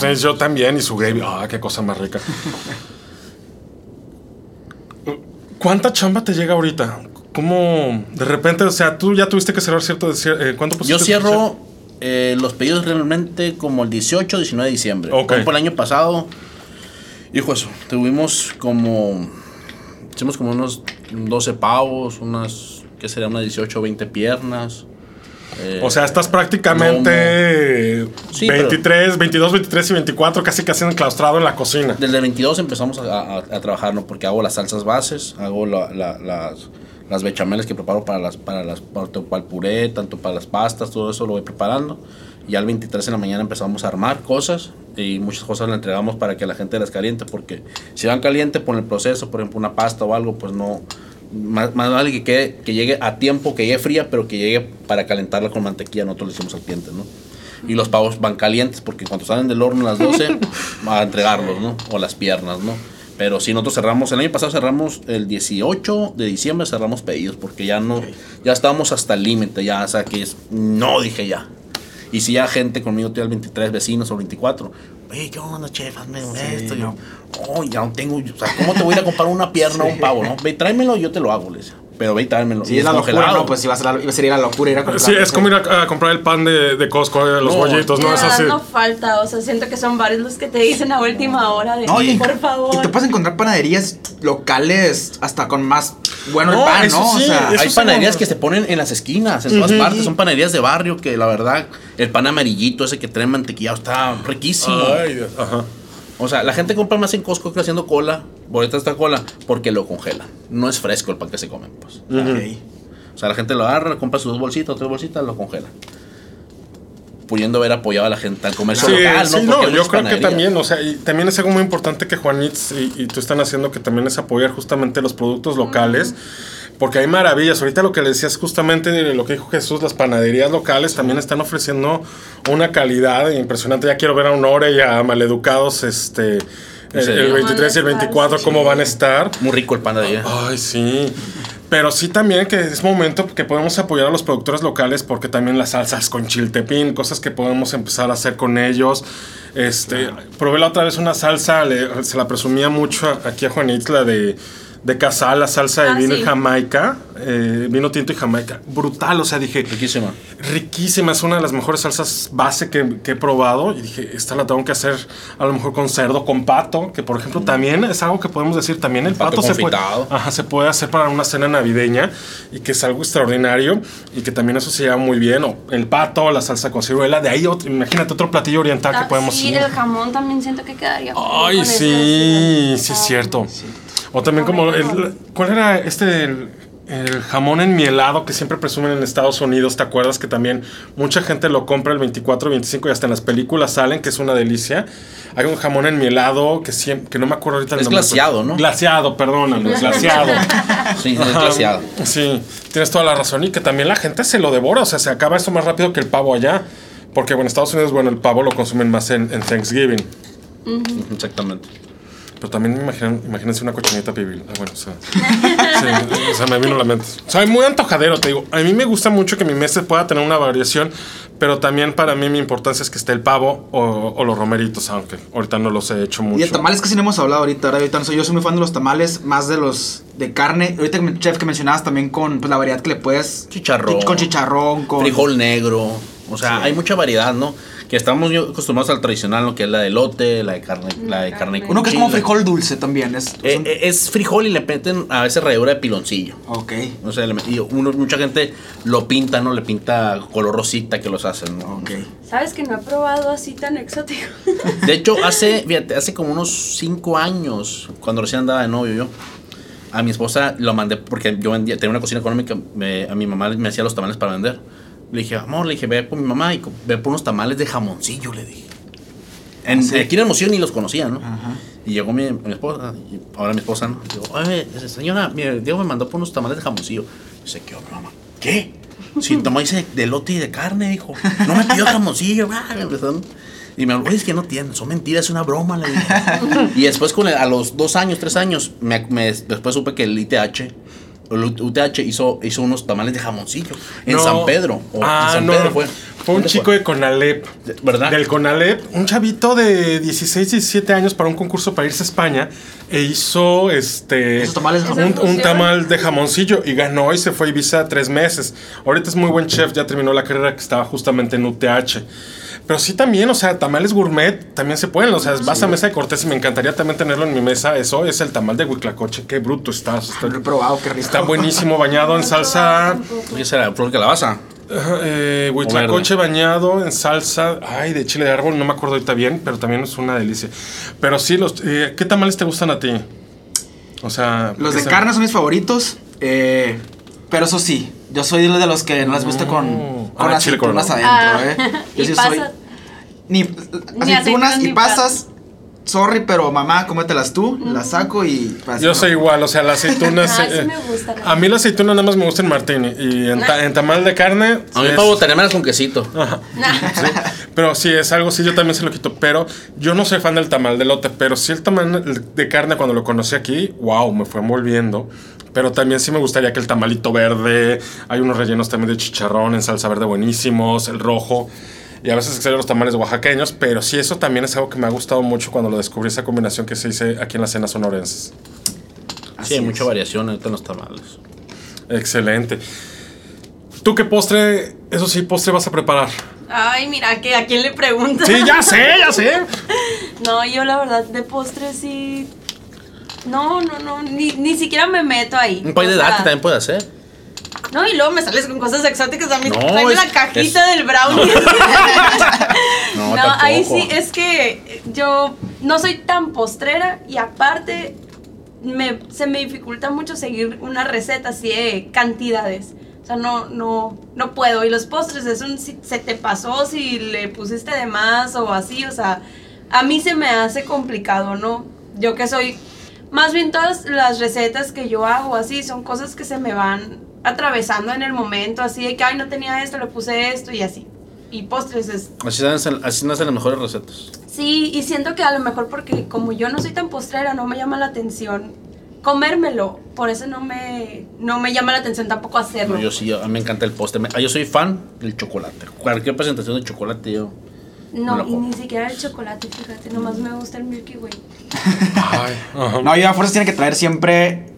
Sí, yo también, y su gravy. Ah, qué cosa más rica. ¿Cuánta chamba te llega ahorita? ¿Cómo de repente, o sea, tú ya tuviste que cerrar cierto. eh, ¿Cuánto Yo cierro eh, los pedidos realmente como el 18, 19 de diciembre. Ok. Por ejemplo, el año pasado, hijo eso, tuvimos como, hicimos como unos 12 pavos, unas, ¿qué sería? Unas 18 o 20 piernas. eh, O sea, estás prácticamente Sí, 23, 22, 23 y 24 casi casi enclaustrado en la cocina. Desde el 22 empezamos a, a- a trabajar, ¿no? Porque hago las salsas bases, hago la- la- las, las bechameles que preparo para las para las tanto para el puré, tanto para las pastas, todo eso lo voy preparando. Y al 23 en la mañana empezamos a armar cosas y muchas cosas las entregamos para que la gente las caliente, porque si van caliente por el proceso, por ejemplo una pasta o algo, pues no más, más vale que, quede- que llegue a tiempo, que llegue fría, pero que llegue para calentarla con mantequilla, nosotros le decimos al cliente, ¿no? Y los pavos van calientes porque cuando salen del horno a las 12 [LAUGHS] a entregarlos, ¿no? O las piernas, ¿no? Pero si nosotros cerramos, el año pasado cerramos el 18 de diciembre, cerramos pedidos porque ya no, ya estábamos hasta el límite, ya, o sea, que es, no, dije ya. Y si ya gente conmigo tiene el 23 vecinos o 24, oye, ¿qué onda, chef? Hazme esto. Yo, oh, ya no tengo, o sea, ¿cómo te voy a ir a comprar una pierna o un pavo, no? Ve, tráemelo, yo te lo hago, le decía. Pero ve y tráemelo. Sí, Y es la locura. ¿no? Pues iba a, ser la, iba a ser la locura ir a comprar. Sí, es como ir a, a comprar el pan de, de Costco, los No, bollitos, ¿no? Es así. no falta, o sea, siento que son varios los que te dicen a última hora de, No, y, por favor. y te puedes encontrar panaderías locales hasta con más bueno No, el pan, eso ¿no? sí, o sea, eso Hay panaderías como- que se ponen en las esquinas, en todas partes. Son panaderías de barrio que la verdad, el pan amarillito ese que trae mantequillado está riquísimo. Ay, Dios, ajá. O sea, la gente compra más en Costco que haciendo cola, boleta esta cola, porque lo congelan. No es fresco el pan que se comen, pues. ok. O sea, la gente lo agarra, compra sus dos bolsitas, tres bolsitas, lo congela. Pudiendo haber apoyado a la gente al comercio Sí, local, sí, ¿no? no, yo creo que también, o sea, y también es algo muy importante que Juanitz y, y tú están haciendo, que también es apoyar justamente los productos locales. Porque hay maravillas. Ahorita lo que le decías justamente de lo que dijo Jesús, las panaderías locales también están ofreciendo una calidad impresionante. Ya quiero ver a Honore y a Maleducados este, el, serio? el 23 y el 24, cómo van a estar. Muy rico el pan de allá. Ay, sí. Pero sí también que es momento que podemos apoyar a los productores locales porque también las salsas con chiltepín, cosas que podemos empezar a hacer con ellos. Este, probé la otra vez una salsa, le- se la presumía mucho aquí a Juanitla de, de Casal, la salsa de Ah, vino y sí. Jamaica, eh, vino tinto y Jamaica. Brutal, o sea, dije, Riquísima. riquísima, es una de las mejores salsas base que, que he probado. Y dije, esta la tengo que hacer a lo mejor con cerdo, con pato, que por ejemplo también es algo que podemos decir, también el Pato pato, se, puede, ajá, se puede hacer para una cena navideña y que es algo extraordinario y que también eso se lleva muy bien. O el pato, la salsa con ciruela, de ahí otro- imagínate otro platillo oriental Ah, que podemos sí, ir. el jamón también siento que quedaría. Ay, sí, sí es Ah, cierto. O también como el, ¿cuál era este el, el jamón enmielado que siempre presumen en Estados Unidos? ¿Te acuerdas que también mucha gente lo compra el 24, 25 y hasta en las películas salen, que es una delicia? Hay un jamón enmielado que siempre, que no me acuerdo ahorita el Es nombre, glaseado, pero- ¿no? Glaseado, perdóname, glaseado. [LAUGHS] Sí, es Ajá. glaseado. Sí, tienes toda la razón y que también la gente se lo devora, o sea, se acaba esto más rápido que el pavo allá. Porque bueno, en Estados Unidos, bueno, el pavo lo consumen más en, en Thanksgiving. Exactamente. Pero también me imaginan, imagínense una cochinita pibil. Ah, bueno, o sea, sí, o sea, me vino a la mente. O sea, muy antojadero, te digo. A mí me gusta mucho que mi mesa pueda tener una variación, pero también para mí mi importancia es que esté el pavo o, o los romeritos, aunque ahorita no los he hecho mucho. Y de tamales casi no hemos hablado ahorita, ahora ahorita no sé, yo soy muy fan de los tamales, más de los de carne. Ahorita chef que mencionabas también con pues, la variedad que le puedes Chicharrón. con chicharrón, con Frijol negro. O sea, Sí. hay mucha variedad, ¿no? Que estamos acostumbrados al tradicional, lo que es la de elote, la de carne, la de carne con Uno que es como frijol dulce también, es Eh, son- eh, es frijol y le meten a veces ralladura de piloncillo. Ok. O sea, y uno- mucha gente lo pinta, ¿no? Le pinta color rosita que los hacen, ¿no? Ok. ¿Sabes que no he probado así tan exótico? [LAUGHS] De hecho, hace, fíjate, hace como unos cinco años, cuando recién andaba de novio yo, a mi esposa lo mandé porque yo vendía, tenía una cocina económica, me- a mi mamá me hacía los tamales para vender. Le dije, amor, le dije, ve por mi mamá y ve por unos tamales de jamoncillo, le dije. En, Sí. Aquí en Hermosillo ni los conocía, ¿no? Ajá. Y llegó mi, mi esposa, y ahora mi esposa, ¿no? Digo, oye, señora, mire, Diego me mandó por unos tamales de jamoncillo. Y se quedó, mamá, ¿qué? Si dice de lote y de carne, dijo. No me pidió jamoncillo, [LAUGHS] ah. Y me habló, oye, es que no tienen, son mentiras, es una broma, le dije. [LAUGHS] y después, con el- a los dos años, tres años, me, me- después supe que el ITH, UTH hizo, hizo unos tamales de jamoncillo en No. San Pedro. o en ah, San no. Pedro fue. Fue un ¿Dónde chico de Conalep. ¿Verdad? Del Conalep, un chavito de 16, 17 años para un concurso para irse a España e hizo este Esos tamales de un, un tamal de jamoncillo y ganó y se fue a Ibiza tres meses. Ahorita es muy buen chef, ya terminó la carrera que estaba justamente en UTH. Pero sí también, o sea, tamales gourmet también se pueden, o sea, vas a mesa de Cortés y me encantaría también tenerlo en mi mesa. Eso es el tamal de Huitlacoche, qué bruto está. está- Lo he probado, qué rico. Está buenísimo, bañado en salsa. ¿Qué será? ¿Flor de calabaza? Eh, huitlacoche bañado en salsa, ay, de chile de árbol, no me acuerdo ahorita bien, pero también es una delicia. Pero sí, los, eh, ¿qué tamales te gustan a ti? O sea, Los de carne son mis favoritos, eh, pero eso sí, yo soy de los que no les gusta con, Mm. con Ah, chile aceitunas adentro, Ah, ¿eh? Yo y sí soy... pasas. Ni, Ni aceitunas aceitunas y ni pasas, sorry, pero mamá, cómetelas tú, las saco y... pues, Yo no. soy igual, o sea, la aceituna es, [LAUGHS] Ay, sí eh, me gusta. A mí la aceituna nada más me gusta en martini y en, ta- en tamal de carne. A mí es- para botaneras con quesito. Ajá. Nah. Pero sí, es algo, sí, yo también se lo quito. Pero yo no soy fan del tamal de lote, pero sí el tamal de carne cuando lo conocí aquí, wow, me fue envolviendo. Pero también sí me gustaría que el tamalito verde, hay unos rellenos también de chicharrón en salsa verde buenísimos, el rojo. Y a veces extraño los tamales oaxaqueños, pero sí, eso también es algo que me ha gustado mucho cuando lo descubrí, esa combinación que se dice aquí en las cenas sonorenses. Así Sí, hay mucha variación ahorita en los tamales. Excelente. ¿Tú qué postre, eso sí, postre vas a preparar? Ay, mira, que a quién le preguntas. Sí, ya sé, ya sé. [LAUGHS] No, yo la verdad de postre sí. No, no, no, ni, ni siquiera me meto ahí. Un pay de date también puede hacer. No, y luego me sales con cosas exóticas a mí. No, es- la cajita es- del brownie. No, [LAUGHS] no, ahí sí, es que yo no soy tan postrera y aparte me, se me dificulta mucho seguir una receta así de cantidades. O sea, no, no, no puedo. Y los postres es un si se te pasó, si le pusiste de más o así. O sea, a mí se me hace complicado, ¿no? Yo que soy Más bien todas las recetas que yo hago así son cosas que se me van atravesando en el momento, así de que, ay, no tenía esto, le puse esto y así. Y postres es... Así nacen, así nacen las mejores recetas. Sí, y siento que a lo mejor porque como yo no soy tan postrera, no me llama la atención comérmelo. Por eso no me, no me llama la atención tampoco hacerlo. No, yo sí, a mí me encanta el postre. Me- ah, Yo soy fan del chocolate. Cualquier presentación de chocolate yo... No, y ni siquiera el chocolate, fíjate, nomás me gusta el Milky Way. [LAUGHS] Ay. No, y a fuerzas tiene que traer siempre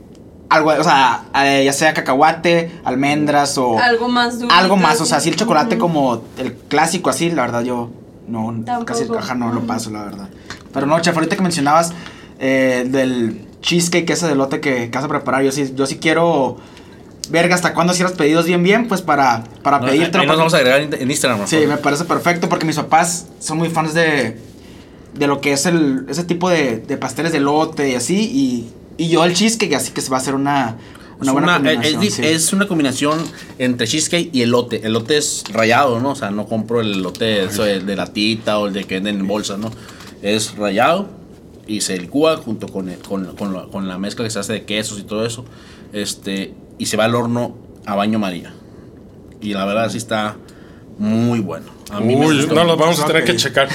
algo, o sea, eh, ya sea cacahuate, almendras o Algo más dulce. algo más. O sea, si el chocolate como el clásico así, la verdad yo no, Tampoco. casi ajá, no lo paso, la verdad. Pero no, chef, ahorita que mencionabas eh, del cheesecake ese de lote que, que vas a preparar, yo sí, yo sí quiero verga hasta cuándo cierras pedidos bien bien, pues para, para No, pedírtelo. ahí nos vamos a agregar en en Instagram. mejor. Sí, me parece perfecto porque mis papás son muy fans de, de lo que es el, ese tipo de, de pasteles de lote y así. Y, y yo el cheesecake, así que se va a hacer una, una Es buena una, es, combinación. es- sí. es una combinación entre cheesecake y elote. El elote es rayado, ¿no? O sea, no compro el elote eso de, de latita o el de que venden en bolsa, ¿no? Es rayado y se licúa junto con, el- con, con la, con la mezcla que se hace de quesos y todo eso. Este, y se va al horno a baño María. Y la verdad sí está muy bueno. A mí me Uy, gustó. no, los vamos a tener que checar.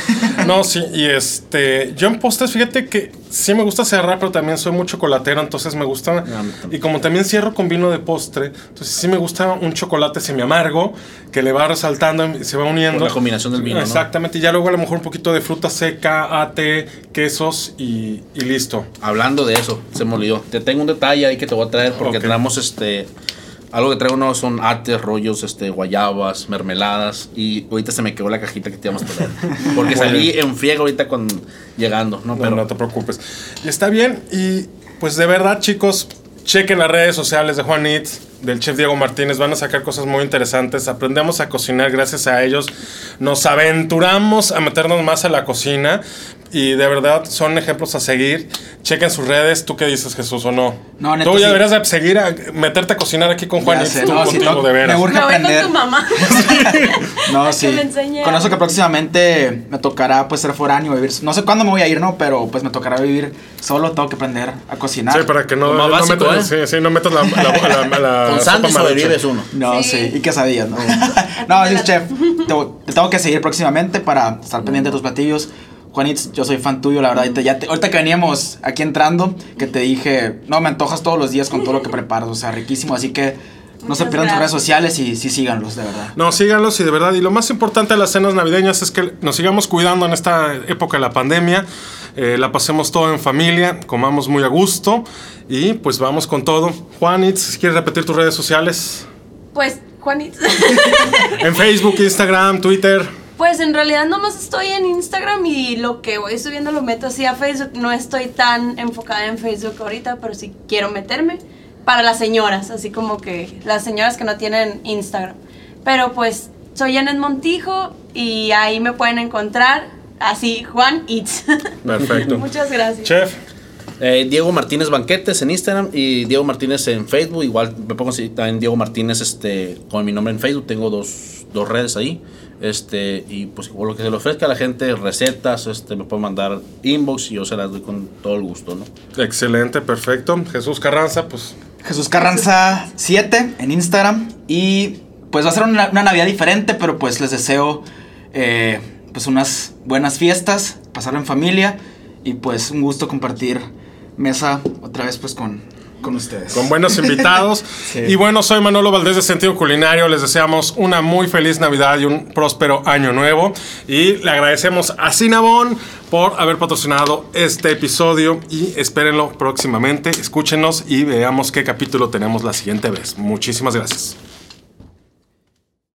No, sí, y este, yo en postres, fíjate que sí me gusta cerrar, pero también soy muy chocolatero, entonces me gusta. Y como también cierro con vino de postre, entonces sí me gusta un chocolate semi amargo que le va resaltando y se va uniendo. Por la combinación del vino, ¿no? Exactamente, y ya luego a lo mejor un poquito de fruta seca, ate, quesos y, y listo. Hablando de eso, se me olvidó. Te tengo un detalle ahí que te voy a traer porque Ok. traemos este. Algo que traigo no son ates, rollos, este, guayabas, mermeladas. Y ahorita se me quedó la cajita que te íbamos a traer. [LAUGHS] Porque salí en friega ahorita con llegando, ¿no? Pero no te preocupes. Y está bien. Y pues de verdad, chicos, chequen las redes sociales de Juan Eats, del chef Diego Martínez. Van a sacar cosas muy interesantes. Aprendemos a cocinar gracias a ellos. Nos aventuramos a meternos más a la cocina. Y de verdad son ejemplos a seguir. Chequen sus redes. ¿Tú qué dices, Jesús, o no? No, neta, Tú ya sí. deberías de seguir a meterte a cocinar aquí con Juan Ya Eats. sé, tú no, contigo, no, de veras. me urge Me voy aprender. con tu mamá. [LAUGHS] No, a sí. me Con eso que próximamente me tocará pues ser foráneo, vivir. No sé cuándo me voy a ir, ¿no? Pero pues me tocará vivir solo, tengo que aprender a cocinar. Sí, para que no, no básico, metas, ¿eh? sí, sí, no metas la, la, la- la [LAUGHS] con Sandy sobrevives uno. No, sí, Sí. y quesadillas, ¿no? [LAUGHS] no, sí, chef, te, te tengo que seguir próximamente para estar pendiente de tus platillos. Juanitz, yo soy fan tuyo, la verdad. ahorita Ya te- ahorita que veníamos aquí entrando, que te dije, no, me antojas todos los días con todo lo que preparas, o sea, riquísimo. Así que no se pierdan tus redes sociales y sí síganlos, de verdad. No, síganlos y de verdad. Y lo más importante de las cenas navideñas es que nos sigamos cuidando en esta época de la pandemia. eh, la pasemos todo en familia, comamos muy a gusto y pues vamos con todo. Juanitz, si quieres repetir tus redes sociales. Pues, Juanita. [LAUGHS] En Facebook, Instagram, Twitter. Pues en realidad nomás estoy en Instagram y lo que voy subiendo lo meto así a Facebook. No estoy tan enfocada en Facebook ahorita, pero sí quiero meterme para las señoras, así como que las señoras que no tienen Instagram. Pero pues soy Janet Montijo y ahí me pueden encontrar así Juan Eats. [LAUGHS] Perfecto. Muchas gracias. Chef. Eh, Diego Martínez Banquetes en Instagram y Diego Martínez en Facebook. Igual me pongo así también Diego Martínez este, con mi nombre en Facebook. Tengo dos, dos redes ahí. Este, y pues por lo que se le ofrezca a la gente, recetas, este, me pueden mandar inbox y yo se las doy con todo el gusto, ¿no? Excelente, perfecto. Jesús Carranza, pues Jesús Carranza 7 en Instagram. Y pues va a ser una, una Navidad diferente, pero pues les deseo eh, pues unas buenas fiestas, pasarlo en familia y pues un gusto compartir mesa otra vez pues con, con ustedes. con buenos [LAUGHS] invitados. Sí. Y bueno, soy Manolo Valdés de Sentido Culinario. Les deseamos una muy feliz Navidad y un próspero año nuevo. Y le agradecemos a Cinnabon por haber patrocinado este episodio. Y espérenlo próximamente. Escúchenos y veamos qué capítulo tenemos la siguiente vez. Muchísimas gracias.